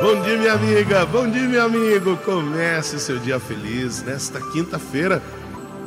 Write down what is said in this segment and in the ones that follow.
Bom dia, minha amiga. Bom dia, meu amigo. Comece seu dia feliz nesta quinta-feira.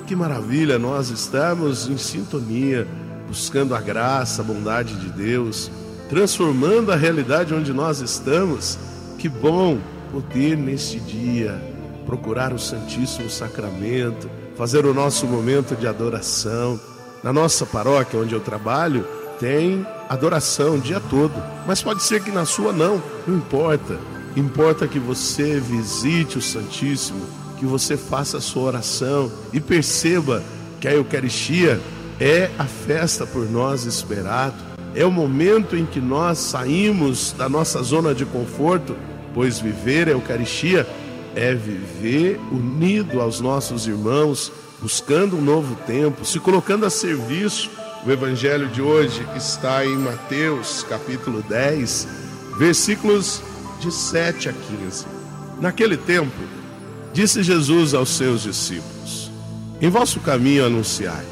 Que maravilha, nós estamos em sintonia, buscando a graça, a bondade de Deus, transformando a realidade onde nós estamos. Que bom poder neste dia procurar o Santíssimo Sacramento, fazer o nosso momento de adoração. Na nossa paróquia onde eu trabalho, tem adoração o dia todo, mas pode ser que na sua não, não importa. Importa que você visite o Santíssimo, que você faça a sua oração e perceba que a Eucaristia é a festa por nós esperado, é o momento em que nós saímos da nossa zona de conforto, pois viver a Eucaristia é viver unido aos nossos irmãos, buscando um novo tempo, se colocando a serviço. O evangelho de hoje está em Mateus, capítulo 10, versículos de 7 a 15. Naquele tempo, disse Jesus aos seus discípulos: Em vosso caminho anunciai: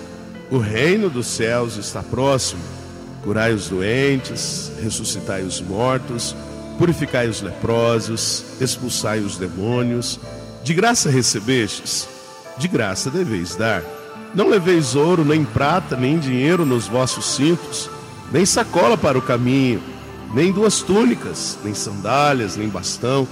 o reino dos céus está próximo. Curai os doentes, ressuscitai os mortos, purificai os leprosos, expulsai os demônios. De graça recebestes, de graça deveis dar. Não leveis ouro, nem prata, nem dinheiro nos vossos cintos, nem sacola para o caminho nem duas túnicas, nem sandálias, nem bastão,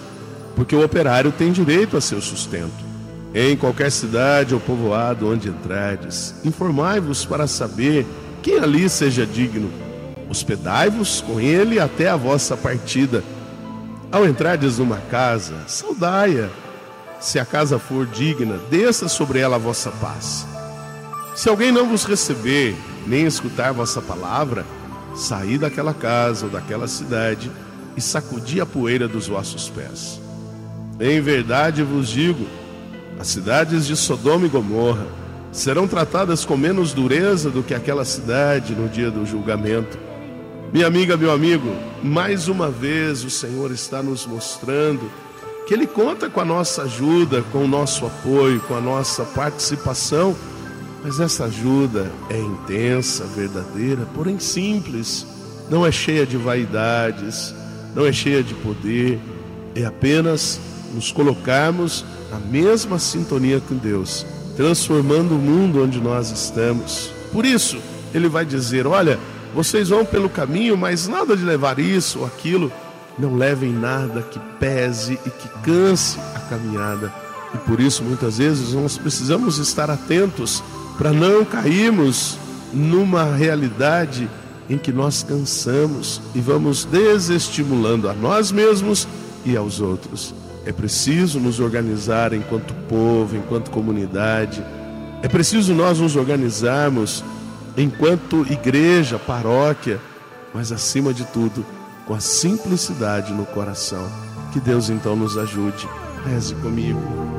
porque o operário tem direito a seu sustento. Em qualquer cidade ou povoado onde entrardes, informai-vos para saber quem ali seja digno. Hospedai-vos com ele até a vossa partida. Ao entrardes numa casa, saudai-a. Se a casa for digna, desça sobre ela a vossa paz. Se alguém não vos receber, nem escutar vossa palavra, saí daquela casa ou daquela cidade e sacudi a poeira dos vossos pés. Em verdade vos digo: as cidades de Sodoma e Gomorra serão tratadas com menos dureza do que aquela cidade no dia do julgamento. Minha amiga, meu amigo, mais uma vez o Senhor está nos mostrando que Ele conta com a nossa ajuda, com o nosso apoio, com a nossa participação mas essa ajuda é intensa, verdadeira, porém simples, não é cheia de vaidades, não é cheia de poder, é apenas nos colocarmos na mesma sintonia com Deus, transformando o mundo onde nós estamos. Por isso, ele vai dizer: Olha, vocês vão pelo caminho, mas nada de levar isso ou aquilo. Não levem nada que pese e que canse a caminhada. E por isso, muitas vezes, nós precisamos estar atentos para não cairmos numa realidade em que nós cansamos e vamos desestimulando a nós mesmos e aos outros. É preciso nos organizar enquanto povo, enquanto comunidade. É preciso nós nos organizarmos enquanto igreja, paróquia, mas acima de tudo, com a simplicidade no coração. Que Deus então nos ajude. Reze comigo.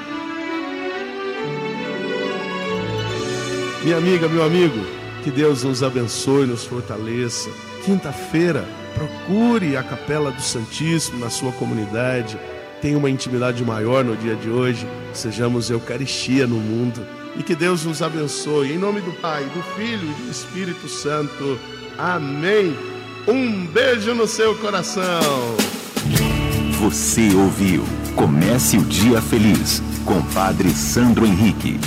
Minha amiga, meu amigo, que Deus nos abençoe, nos fortaleça. Quinta-feira, procure a Capela do Santíssimo na sua comunidade. Tenha uma intimidade maior no dia de hoje. Sejamos Eucaristia no mundo. E que Deus nos abençoe. Em nome do Pai, do Filho e do Espírito Santo. Amém. Um beijo no seu coração. Você ouviu? Comece o dia feliz com Padre Sandro Henrique.